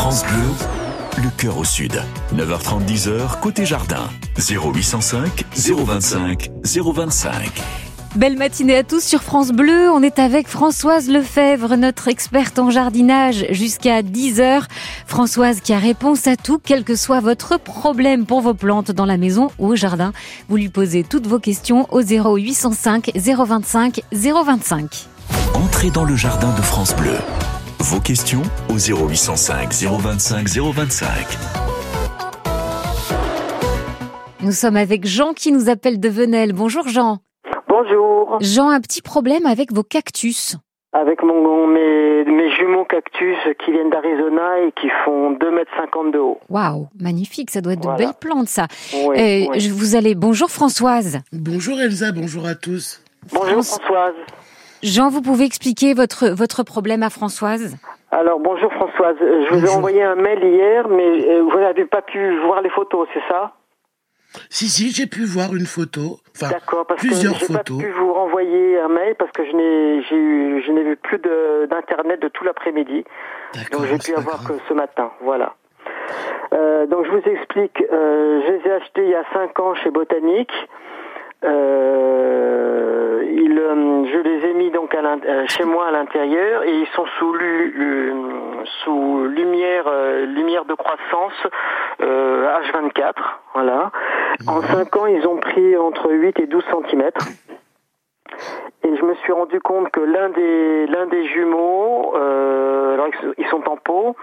France Bleu, le cœur au sud. 9h30, 10h, côté jardin. 0805 025 025. Belle matinée à tous sur France Bleu. On est avec Françoise Lefebvre, notre experte en jardinage, jusqu'à 10h. Françoise qui a réponse à tout, quel que soit votre problème pour vos plantes dans la maison ou au jardin. Vous lui posez toutes vos questions au 0805 025 025. Entrez dans le jardin de France Bleu. Vos questions au 0805 025 025. Nous sommes avec Jean qui nous appelle de Venelle. Bonjour Jean. Bonjour. Jean, un petit problème avec vos cactus. Avec mon, mes, mes jumeaux cactus qui viennent d'Arizona et qui font 2,50 mètres de haut. Waouh, magnifique, ça doit être Voilà. de belles plantes ça. Oui, Euh, oui. je vous allez, bonjour Françoise. Bonjour Elsa, bonjour à tous. Bonjour Françoise. Jean, vous pouvez expliquer votre, votre problème à Françoise? Alors bonjour Françoise. Euh, Je vous ai envoyé un mail hier, mais euh, vous n'avez pas pu voir les photos, c'est ça? Si, si, j'ai pu voir une photo, enfin D'accord, parce plusieurs que j'ai pas pu vous renvoyer un mail parce que je n'ai j'ai eu je n'ai vu plus de- d'internet de, tout l'après-midi. D'accord, Donc j'ai c'est pu avoir grave. que ce matin, voilà. Euh, donc je vous explique, euh, je les ai achetés il y a 5 ans chez Botanique. Euh, ils, euh, je les ai mis donc à euh, chez moi à l'intérieur et ils sont sous, lu- lu- sous lumière, euh, lumière de croissance euh, H24. Voilà. En 5 ans, ils ont pris entre 8 et 12 cm. Et je me suis rendu compte que l'un des l'un des jumeaux, euh, alors ils sont- en pot,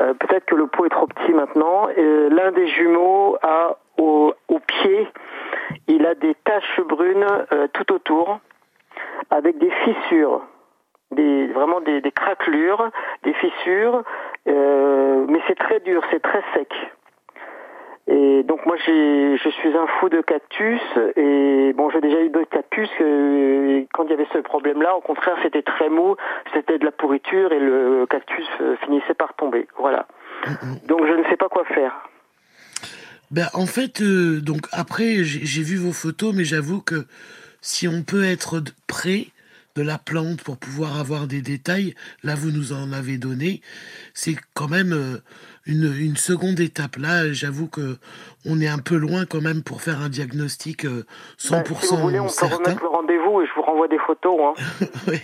euh, peut-être que le pot est trop petit maintenant. L'un des jumeaux a au, au pied, il a des taches brunes euh, tout autour, avec des fissures, des vraiment des, des craquelures, des fissures, euh, mais c'est très dur, c'est très sec. Et donc moi j'ai, je suis un fou de cactus et bon j'ai déjà eu d'autres cactus euh, et quand il y avait ce problème-là, au contraire c'était très mou, c'était de la pourriture et le cactus euh, finissait par tomber. Voilà. Donc je ne sais pas quoi faire. Ben, en fait, euh, donc après, j'ai vu vos photos, mais j'avoue que si on peut être près de la plante pour pouvoir avoir des détails, là vous nous en avez donné, c'est quand même euh, une, une seconde étape. Là, j'avoue que on est un peu loin quand même pour faire un diagnostic euh, 100% Ben, si vous voulez, on peut certain. remettre le rendez-vous et je vous renvoie des photos. Hein. Ouais.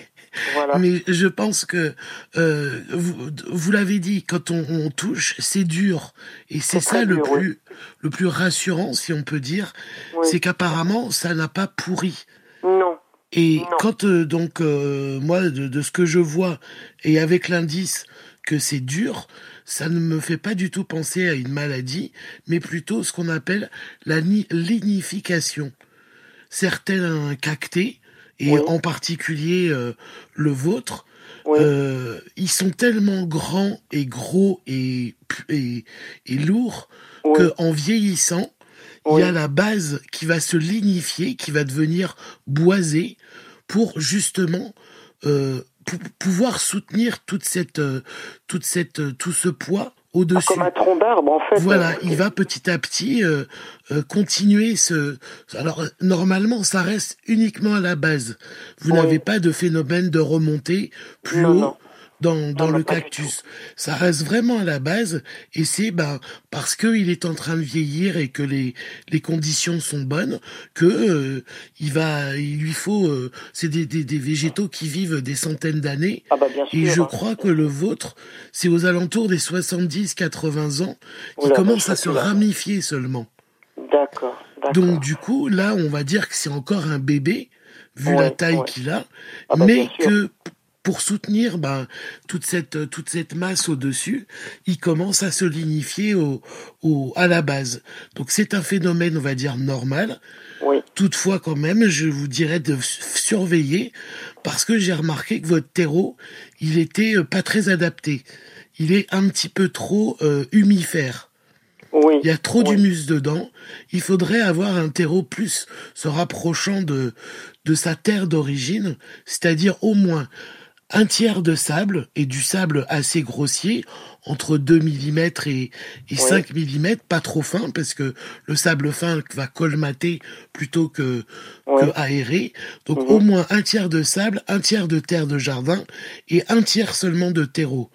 Voilà. Mais je pense que euh, vous, vous l'avez dit, quand on, on touche, c'est dur, et c'est ça le dur, plus le plus rassurant, si on peut dire, Oui. c'est qu'apparemment ça n'a pas pourri. Non. Et Non. quand euh, donc euh, moi de, de ce que je vois et avec l'indice que c'est dur, ça ne me fait pas du tout penser à une maladie, mais plutôt ce qu'on appelle la ni- lignification. Certains cactés, et Oui. en particulier euh, le vôtre, Oui. euh, ils sont tellement grands et gros et, et, et lourds Oui. que en vieillissant, il y a la base qui va se lignifier, qui va devenir boisée pour justement euh, pou- pouvoir soutenir toute cette, toute cette, tout ce poids au-dessus. comme un tronc d'arbre en fait. Voilà, Euh, il va petit à petit euh, euh, continuer ce. Alors normalement, ça reste uniquement à la base. Vous Oui. n'avez pas de phénomène de remontée plus Non, haut non. Dans, dans le cactus. Ça reste vraiment à la base, et c'est ben parce qu'il est en train de vieillir et que les les conditions sont bonnes que euh, il va, il lui faut. euh, c'est des, des des végétaux qui vivent des centaines d'années. Ah bah bien sûr. Et je hein. crois que le vôtre, c'est aux alentours des 70-80 ans qui Oula, commence à se ramifier seulement. D'accord. Donc du coup, là, on va dire que c'est encore un bébé, vu Ouais, la taille ouais. qu'il a, Ah bah, mais que pour soutenir ben, toute, cette, toute cette masse au-dessus, il commence à se lignifier au, au, à la base. Donc c'est un phénomène, on va dire, normal. Oui. Toutefois, quand même, je vous dirais de surveiller parce que j'ai remarqué que votre terreau, il était euh, pas très adapté. Il est un petit peu trop euh, humifère. Oui. Il y a trop Oui. d'humus dedans. Il faudrait avoir un terreau plus se rapprochant de, de sa terre d'origine, c'est-à-dire au moins un tiers de sable et du sable assez grossier, entre 2 mm et, et 5 mm, pas trop fin, parce que le sable fin va colmater plutôt que, aérer. Donc Mhm. au moins un tiers de sable, un tiers de terre de jardin et un tiers seulement de terreau.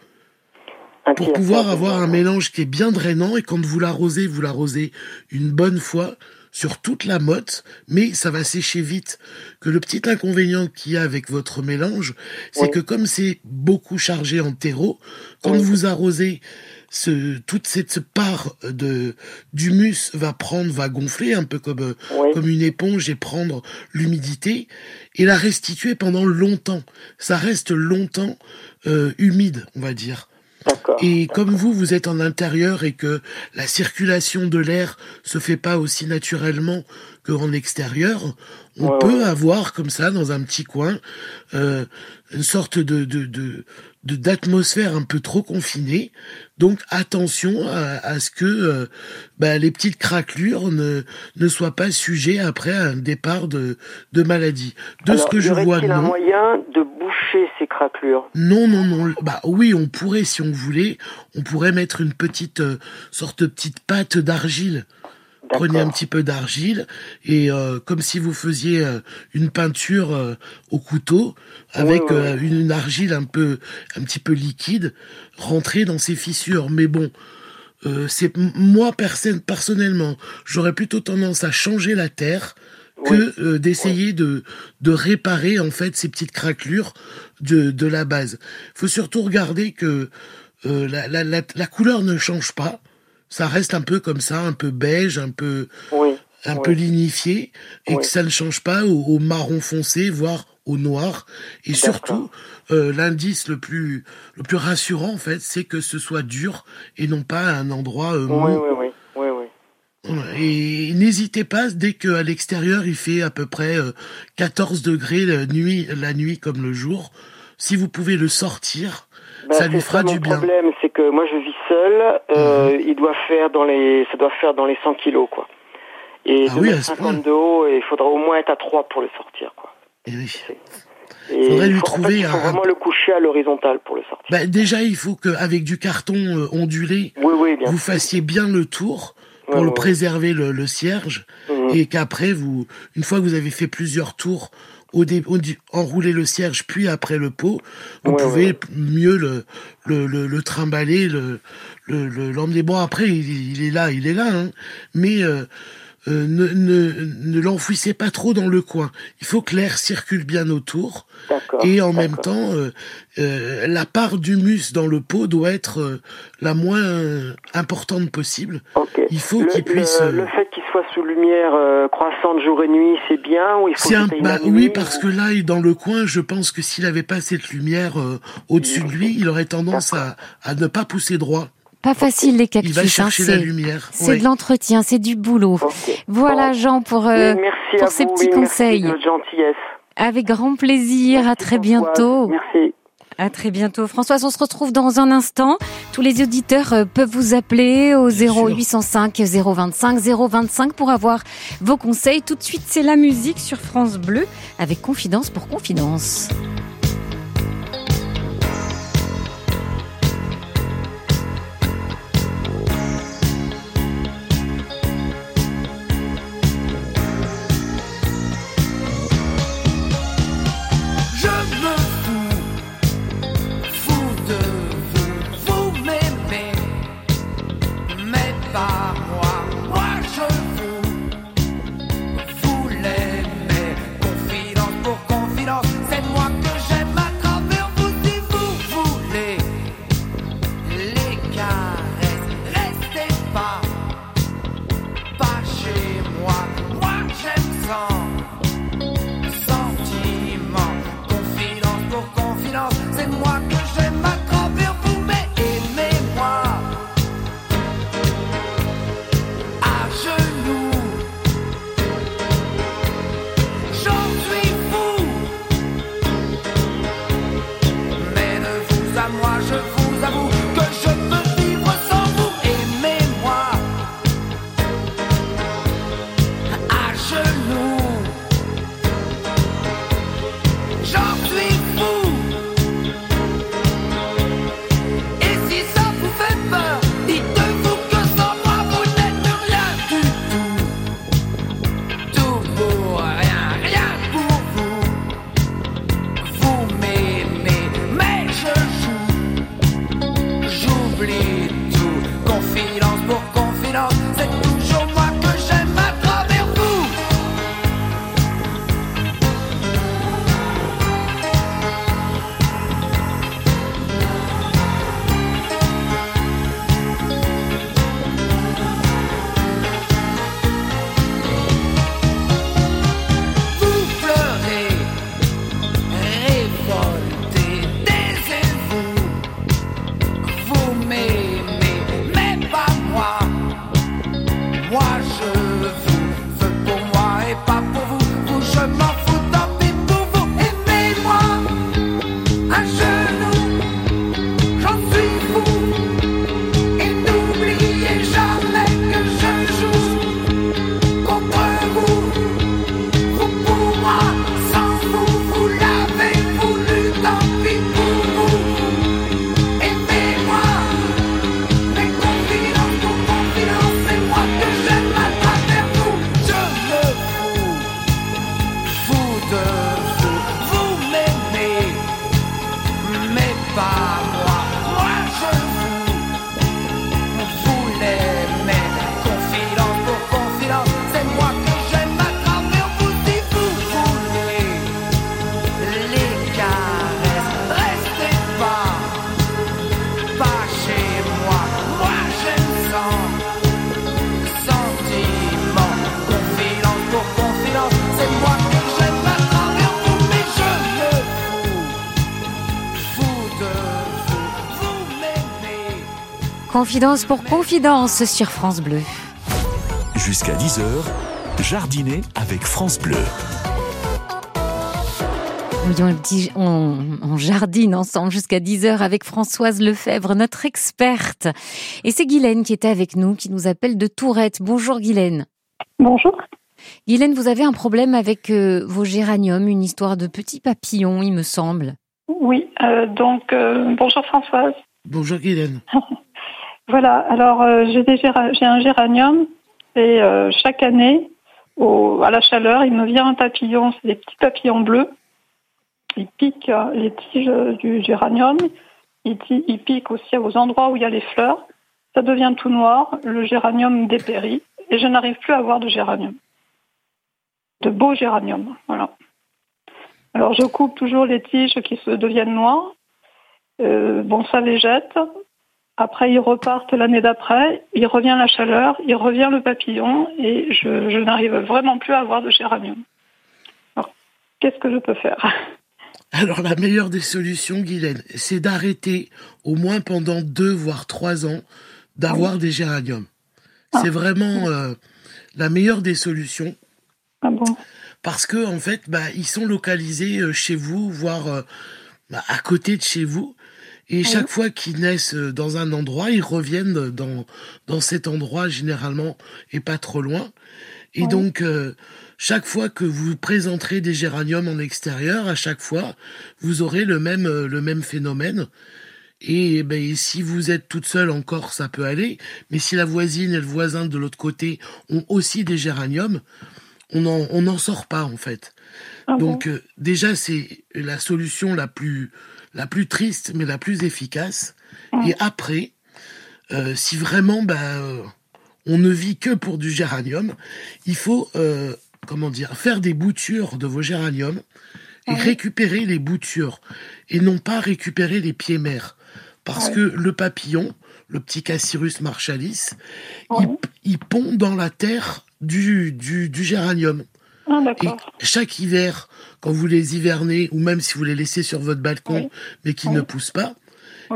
Un pour pouvoir avoir un mélange qui est bien drainant et quand vous l'arrosez, vous l'arrosez une bonne fois sur toute la motte, mais ça va sécher vite. Que le petit inconvénient qu'il y a avec votre mélange, c'est que comme c'est beaucoup chargé en terreau, quand vous arrosez, ce, toute cette part de d'humus va prendre, va gonfler un peu comme comme une éponge et prendre l'humidité et la restituer pendant longtemps. Ça reste longtemps euh, humide, on va dire. Et comme vous, vous êtes en intérieur et que la circulation de l'air se fait pas aussi naturellement qu'en extérieur, on peut avoir comme ça dans un petit coin euh, une sorte de, de, de d'atmosphère un peu trop confinée. Donc attention à, ce que euh, bah, les petites craquelures ne, ne soient pas sujets après à un départ de, de maladie. De ce que je vois, non. un moyen de boucher ces craquelures? Non, non, non. Bah oui, on pourrait, si on voulait, on pourrait mettre une petite euh, sorte de petite pâte d'argile Prenez un petit peu d'argile et euh, comme si vous faisiez euh, une peinture euh, au couteau avec une argile un peu un petit peu liquide, rentrez dans ces fissures. Mais bon, c'est moi personnellement, j'aurais plutôt tendance à changer la terre que d'essayer de de réparer en fait ces petites craquelures de de la base. Il faut surtout regarder que la, la, la couleur ne change pas ça reste un peu comme ça, un peu beige, un peu, un peu lignifié, et que ça ne change pas au, marron foncé, voire au noir. Et surtout, euh, l'indice le plus, le plus rassurant, en fait, c'est que ce soit dur et non pas un endroit euh, mou. Oui, oui, oui. Et n'hésitez pas, dès qu'à l'extérieur il fait à peu près 14 euh, degrés la nuit, la nuit comme le jour, si vous pouvez le sortir, bah, ça lui fera du bien. Le problème, c'est que moi je vis seul, euh, mhm. il doit faire dans les, ça doit faire dans les 100 kilos, quoi. Et ah de 50 de haut, et il faudra au moins être à 3 pour le sortir, quoi. Et oui. Il faudrait lui trouver il faut vraiment le coucher à l'horizontale pour le sortir. Bah, déjà, il faut qu'avec du carton euh, ondulé, vous fassiez bien le tour pour le préserver le, le cierge, mhm. et qu'après, vous, une fois que vous avez fait plusieurs tours au, enrouler le cierge puis après le pot, vous pouvez mieux le, le, le, le trimballer, le, le, l'emmener. Bon après il, est là, il est là, hein, mais euh, euh, ne, ne, ne l'enfouissez pas trop dans le coin. Il faut que l'air circule bien autour. Et en même temps, euh, euh, la part d'humus dans le pot doit être la moins importante possible. Il faut qu'il puisse. Le, fait qu'il soit sous lumière croissante jour et nuit, c'est bien ou il faut un, bah, Oui, parce que là, dans le coin, je pense que s'il n'avait pas cette lumière au-dessus de lui, il aurait tendance à, à ne pas pousser droit. Pas facile les cactus. Il hein, c'est c'est de l'entretien, c'est du boulot. Voilà Jean pour euh, pour ces petits conseils. gentillesse. Avec grand plaisir. à très bientôt. Merci. À très bientôt. Françoise, on se retrouve dans un instant. Tous les auditeurs euh, peuvent vous appeler au 0805 025 025 pour avoir vos conseils. Tout de suite, c'est la musique sur France Bleu avec Confidence pour Confidence. Confidence pour confidence sur France Bleu. Jusqu'à 10h, jardiner avec France Bleu. Oui, on, jardine ensemble jusqu'à 10h avec Françoise Lefebvre, notre experte. Et c'est Guylaine qui était avec nous, qui nous appelle de Tourette. Bonjour Guylaine. Bonjour. Guylaine, vous avez un problème avec euh, vos géraniums, une histoire de petits papillons, il me semble. Oui, euh, donc euh, bonjour Françoise. Bonjour Guylaine. Voilà, alors euh, j'ai un géranium et euh, chaque année, à la chaleur, il me vient un papillon, c'est des petits papillons bleus. Il pique euh, les tiges du géranium, il, il pique aussi aux endroits où il y a les fleurs. Ça devient tout noir, le géranium dépérit et je n'arrive plus à avoir de géranium. De beaux géraniums, voilà. Alors je coupe toujours les tiges qui se deviennent noires. bon, ça végète. Après, ils repartent l'année d'après, il revient la chaleur, il revient le papillon, et je, n'arrive vraiment plus à avoir de géranium. Alors, qu'est-ce que je peux faire? Alors, la meilleure des solutions, Guylaine, c'est d'arrêter, au moins pendant deux, voire trois ans, d'avoir des géraniums. Ah. C'est vraiment euh, la meilleure des solutions. Ah bon? Parce que, en fait, bah, ils sont localisés euh, chez vous, voire euh, bah, à côté de chez vous. Et chaque fois qu'ils naissent euh, dans un endroit, ils reviennent dans, dans cet endroit généralement et pas trop loin. Et donc, euh, chaque fois que vous présenterez des géraniums en extérieur, à chaque fois, vous aurez le même, euh, le même phénomène. Et ben, si vous êtes toute seule encore, ça peut aller. Mais si la voisine et le voisin de l'autre côté ont aussi des géraniums, on n'en on en sort pas en fait. Ah donc déjà, c'est la solution la plus la plus triste, mais la plus efficace. Et après, euh, si vraiment bah, euh, on ne vit que pour du géranium, il faut euh, comment dire faire des boutures de vos géraniums et récupérer les boutures et non pas récupérer les pieds mères. Parce que le papillon, le petit Cassirus marchalis, il, pond dans la terre du, du, du géranium. Ah, et chaque hiver, quand vous les hivernez, ou même si vous les laissez sur votre balcon, mais qu'ils ne poussent pas,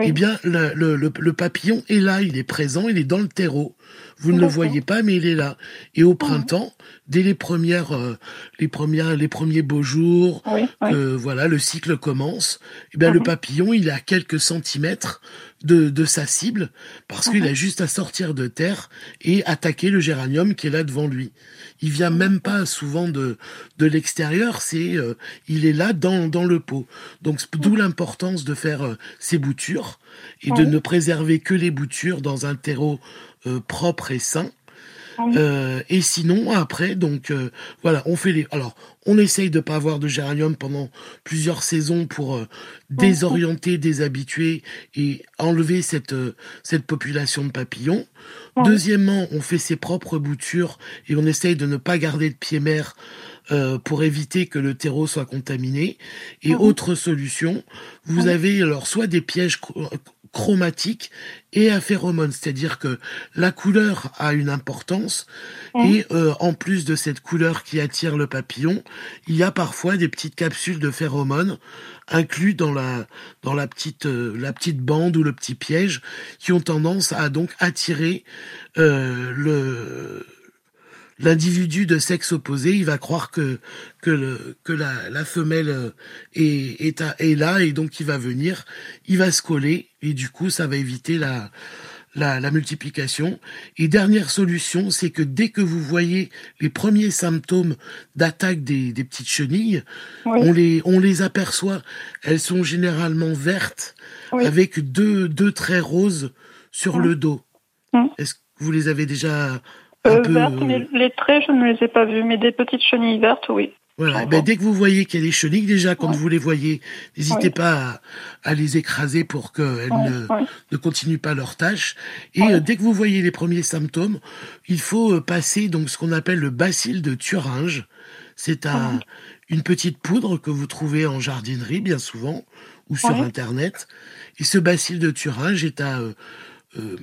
eh bien, le, le, le, papillon est là, il est présent, il est dans le terreau. Vous ne le voyez pas, mais il est là. Et au printemps, dès les premières, euh, les premières, les premiers beaux jours, voilà, le cycle commence. Eh bien, le papillon, il est à quelques centimètres de, de sa cible, parce qu'il a juste à sortir de terre et attaquer le géranium qui est là devant lui. Il vient même pas souvent de de l'extérieur, c'est euh, il est là dans dans le pot. Donc d'où l'importance de faire euh, ces boutures et de ne préserver que les boutures dans un terreau euh, propre et sain. Euh, et sinon, après, donc euh, voilà, on fait les. Alors, on essaye de pas avoir de géranium pendant plusieurs saisons pour euh, désorienter, déshabituer et enlever cette cette population de papillons. Deuxièmement, on fait ses propres boutures et on essaye de ne pas garder de pied mère pour éviter que le terreau soit contaminé. Et autre solution, vous avez alors soit des pièges chromatique et à phéromone, c'est-à-dire que la couleur a une importance et euh, en plus de cette couleur qui attire le papillon, il y a parfois des petites capsules de phéromones inclus dans la dans la petite euh, la petite bande ou le petit piège qui ont tendance à donc attirer euh, le l'individu de sexe opposé, il va croire que que, le, que la, la femelle euh, est, est, est, là et donc il va venir, il va se coller et du coup ça va éviter la, la, la multiplication. Et dernière solution, c'est que dès que vous voyez les premiers symptômes d'attaque des, des, petites chenilles, on, les, on les aperçoit. Elles sont généralement vertes avec deux, deux traits roses sur le dos. Est-ce que vous les avez déjà euh, vertes, mais les traits, je ne les ai pas vus, mais des petites chenilles vertes, oui. Voilà. Ben, dès que vous voyez qu'il y a des chenilles, déjà, quand vous les voyez, n'hésitez pas à, les écraser pour qu'elles ne, ne, continuent pas leur tâche. Et euh, dès que vous voyez les premiers symptômes, il faut euh, passer donc ce qu'on appelle le bacille de Thuringe. C'est un, une petite poudre que vous trouvez en jardinerie bien souvent ou sur Internet. Et ce bacille de Thuringe est à euh,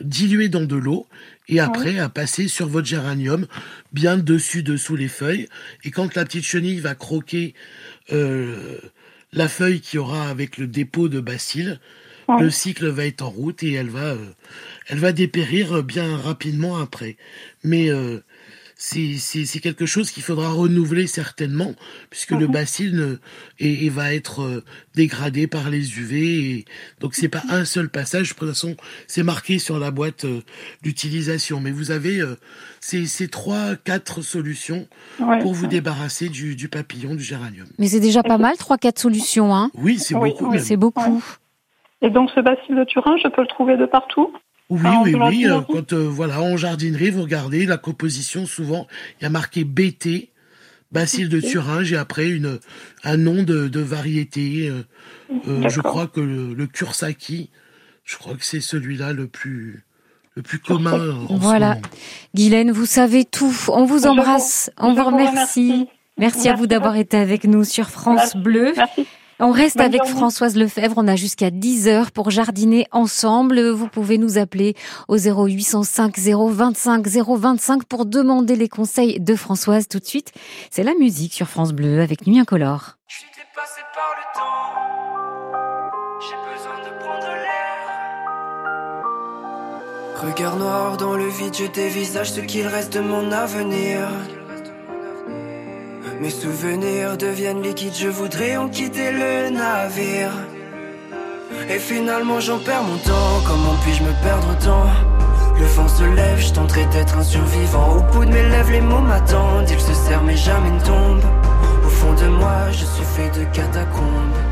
diluer dans de l'eau et après à passer sur votre géranium bien dessus dessous les feuilles. Et quand la petite chenille va croquer euh, la feuille qui aura avec le dépôt de bacille le cycle va être en route et elle va euh, elle va dépérir bien rapidement après. Mais c'est quelque chose qu'il faudra renouveler certainement, puisque le mhm. bacille ne, et, va être euh, dégradé par les UV. Et, donc c'est pas un seul passage. De toute façon, c'est marqué sur la boîte euh, d'utilisation. Mais vous avez euh, ces, ces, trois, quatre solutions pour vous débarrasser du, du, papillon, du géranium. Mais c'est déjà pas mal, trois, quatre solutions. Hein? Oui, c'est beaucoup. C'est beaucoup. Et donc ce bacille de Turin, je peux le trouver de partout? Oui, oui, oui. Euh, quand euh, voilà, en jardinerie, vous regardez la composition, souvent, il y a marqué BT, Bacille de Thuringe, et après une, un nom de, de variété. Euh, je crois que le, le Kursaki, je crois que c'est celui-là le plus le plus commun. voilà. Guylaine, vous savez tout. On vous embrasse. on vous remercie. Merci, à vous d'avoir été avec nous sur France Bleu. Merci. On reste avec Françoise Lefebvre. On a jusqu'à 10 heures pour jardiner ensemble. Vous pouvez nous appeler au 0805 025 025 pour demander les conseils de Françoise tout de suite. C'est la musique sur France Bleu avec Nuit Incolore. Je suis dépassé par le temps. J'ai besoin de prendre l'air. Regard noir dans le vide, je dévisage ce qu'il reste de mon avenir. Mes souvenirs deviennent liquides, je voudrais en quitter le navire. Et finalement j'en perds mon temps, comment puis-je me perdre autant? Le vent se lève, je tenterai d'être un survivant. Au bout de mes lèvres, les mots m'attendent, ils se serrent mais jamais ne tombent. Au fond de moi, je suis fait de catacombes.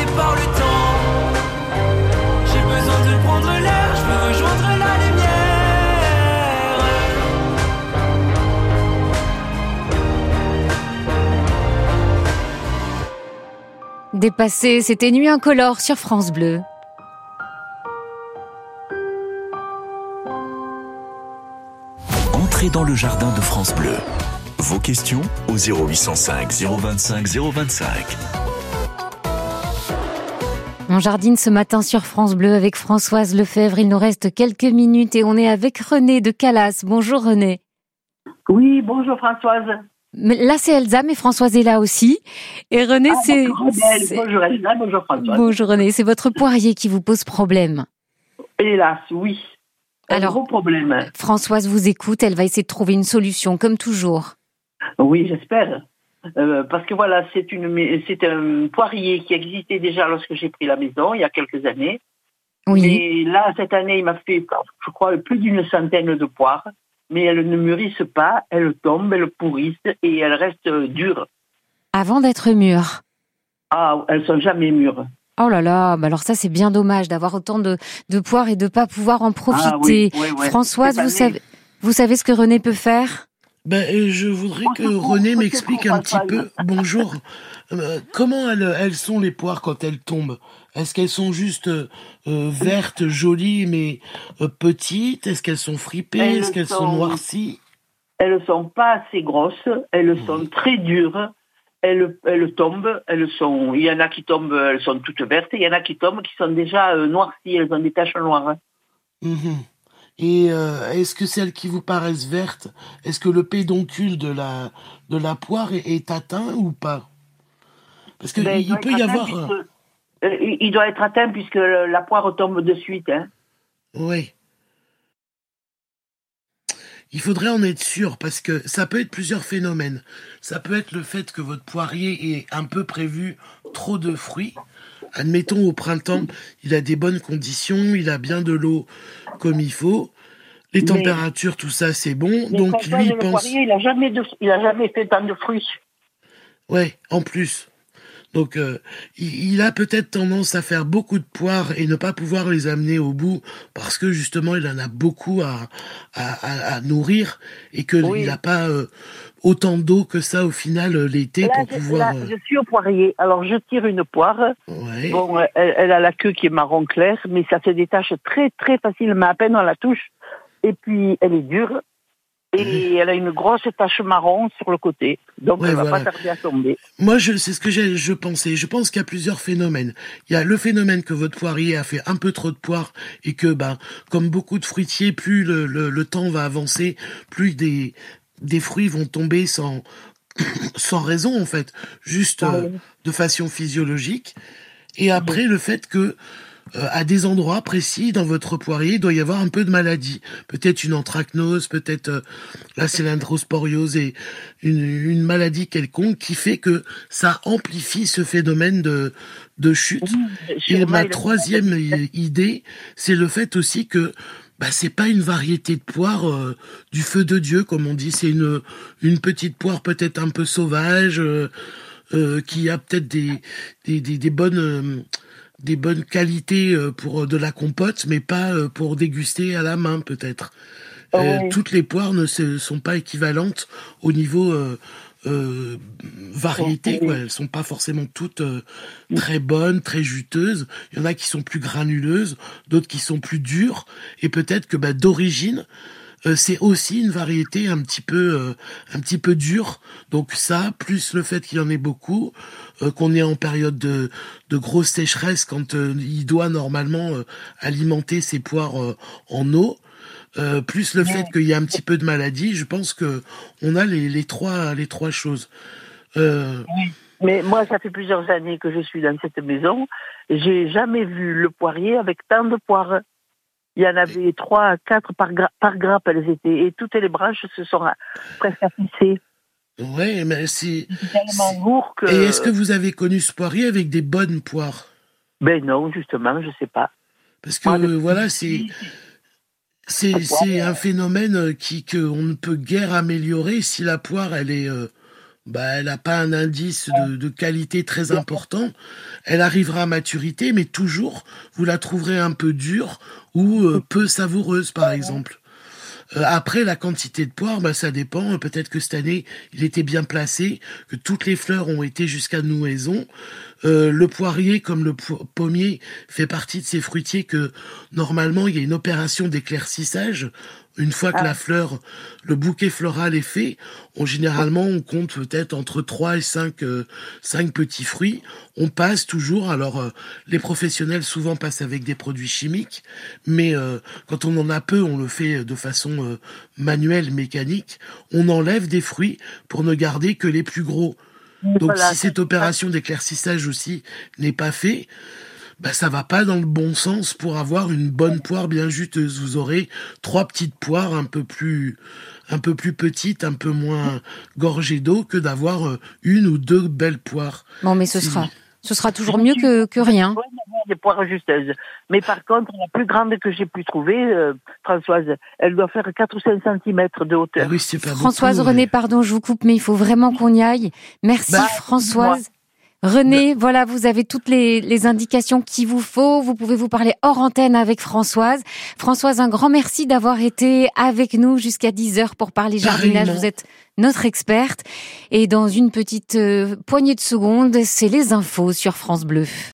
suis dépassé par le temps. J'ai besoin de prendre l'air, je veux rejoindre la lumière. Dépassé, c'était Nuit incolore sur France Bleu. Entrez dans le jardin de France Bleu. Vos questions au 0805 025 025. On jardine ce matin sur France Bleu avec Françoise Lefebvre. Il nous reste quelques minutes et on est avec René de Calas. Bonjour René. Oui, bonjour Françoise. Là c'est Elsa, mais Françoise est là aussi. Et René, Ah, c'est... bonjour, Adèle. c'est- Bonjour Elsa, bonjour Françoise. Bonjour René, c'est votre poirier qui vous pose problème. Hélas, oui. Un Alors- gros problème. Françoise vous écoute, elle va essayer de trouver une solution, comme toujours. Oui, j'espère. Euh, parce que voilà, c'est une, c'est un poirier qui existait déjà lorsque j'ai pris la maison il y a quelques années. Oui. Et là, cette année, il m'a fait, je crois, plus d'une centaine de poires. Mais elles ne mûrissent pas, elles tombent, elles pourrissent et elles restent dures. Avant d'être mûr. Ah, elles sont jamais mûres. Oh là là, bah alors ça c'est bien dommage d'avoir autant de, de poires et de pas pouvoir en Ah profiter. oui, oui, oui. Françoise, vous savez, vous savez ce que René peut faire? Ben, je voudrais que René m'explique un petit peu. Bonjour. Euh, comment elles, elles sont les poires quand elles tombent? Est-ce qu'elles sont juste euh, vertes, jolies, mais euh, petites? Est-ce qu'elles sont fripées? Est-ce qu'elles sont sont- noircies? Elles sont pas assez grosses, elles sont très dures, elles, elles tombent, elles sont, il y en a qui tombent, elles sont toutes vertes, il y en a qui tombent qui sont déjà noircies, elles ont des taches noires. Mhm. Et euh, est-ce que celles qui vous paraissent vertes, est-ce que le pédoncule de la, de la poire est, est atteint ou pas? Parce qu'il Ben, il peut y avoir... puisque- euh, il il doit être atteint puisque la poire tombe de suite. Hein. Oui. Il faudrait en être sûr parce que ça peut être plusieurs phénomènes. Ça peut être le fait que votre poirier ait un peu prévu trop de fruits. Admettons au printemps, il a des bonnes conditions, il a bien de l'eau comme il faut. Les Mais- températures, tout ça, c'est bon. Donc lui, il pense... poirier, il a jamais, de- il a jamais fait tant de fruits. Ouais, en plus. Donc, euh, il, il a peut-être tendance à faire beaucoup de poires et ne pas pouvoir les amener au bout parce que justement, il en a beaucoup à, à, à- à nourrir et que Oui. il n'a pas euh, autant d'eau que ça au final euh, l'été pour je, pouvoir. là, euh, je suis au poirier. Alors, je tire une poire. ouais. Bon, euh, elle, elle a la queue qui est marron clair, mais ça se détache très, très facilement. À peine on la touche. Et puis, elle est dure. Et elle a une grosse tache marron sur le côté. Donc, Ouais, elle va voilà. pas tarder à tomber. Moi, je, c'est ce que j'ai, je pensais. Je pense qu'il y a plusieurs phénomènes. Il y a le phénomène que votre poirier a fait un peu trop de poires et que, ben, comme beaucoup de fruitiers, plus le, le, le temps va avancer, plus des, des fruits vont tomber sans, sans raison, en fait. Juste Ah euh, oui. de façon physiologique. Et après, le fait que, euh, à des endroits précis dans votre poirier, il doit y avoir un peu de maladie. Peut-être une anthracnose, peut-être euh, la cylindrosporiose et une, une maladie quelconque qui fait que ça amplifie ce phénomène de, de chute. Et ma troisième idée, c'est le fait aussi que bah, c'est pas une variété de poire euh, du feu de Dieu, comme on dit. C'est une, une petite poire peut-être un peu sauvage, euh, euh, qui a peut-être des, des, des, des bonnes... des bonnes qualités pour de la compote, mais pas pour déguster à la main peut-être. Toutes les poires ne se- sont pas équivalentes au niveau euh, variété. Oui. Quoi. Elles sont pas forcément toutes euh, très bonnes, très juteuses. Il y en a qui sont plus granuleuses, d'autres qui sont plus dures. Et peut-être que bah, d'origine, euh, c'est aussi une variété un petit peu euh, un petit peu dure. Donc ça, plus le fait qu'il y en ait beaucoup, euh, qu'on est en période de, de grosse sécheresse quand euh, il doit normalement euh, alimenter ses poires euh, en eau. Euh, plus le fait qu'il y a un petit peu de maladie, je pense que on a les, les trois les trois choses. Euh, Mais moi, ça fait plusieurs années que je suis dans cette maison. J'ai jamais vu le poirier avec tant de poires. Il y en avait trois, quatre par, par grappe, elles étaient. Et toutes les branches se sont presque affichées. Ouais, mais c'est. tellement lourd que. Et est-ce que vous avez connu ce poirier avec des bonnes poires? Ben non, justement, je sais pas. Parce que voilà, c'est. C'est un phénomène qui qu'on ne peut guère améliorer si la poire elle est euh, bah, elle n'a pas un indice de, de, qualité très important. Elle arrivera à maturité, mais toujours vous la trouverez un peu dure ou euh, peu savoureuse par exemple. Euh, après, la quantité de poire, bah, ça dépend. Peut-être que cette année, il était bien placé, que toutes les fleurs ont été jusqu'à nouaison. Euh, le poirier, comme le pommier, fait partie de ces fruitiers que normalement, il y a une opération d'éclaircissage une fois que ah. la fleur, le bouquet floral est fait, on, généralement, on compte peut-être entre 3 et 5, euh, petits fruits. On passe toujours, alors euh, les professionnels souvent passent avec des produits chimiques, mais euh, quand on en a peu, on le fait de façon manuelle, mécanique. On enlève des fruits pour ne garder que les plus gros. Donc si cette opération d'éclaircissage aussi n'est pas faite, bah, ça va pas dans le bon sens pour avoir une bonne poire bien juteuse. Vous aurez trois petites poires un peu plus, un peu plus petites, un peu moins gorgées d'eau que d'avoir euh, une ou deux belles poires. Bon, mais ce sera, ce sera toujours mieux que, que rien. Des poires juteuses. Mais par contre, la plus grande que j'ai pu trouver, euh, Françoise, elle doit faire 4 ou 5 cm de hauteur. Ah oui, pas Françoise René, pardon, je vous coupe, mais il faut vraiment qu'on y aille. Merci bah, Françoise. René, voilà, vous avez toutes les, indications qu'il vous faut. Vous pouvez vous parler hors antenne avec Françoise. Françoise, un grand merci d'avoir été avec nous jusqu'à 10 heures pour parler jardinage. Vous êtes notre experte. Et dans une petite euh, poignée de secondes, c'est les infos sur France Bleu.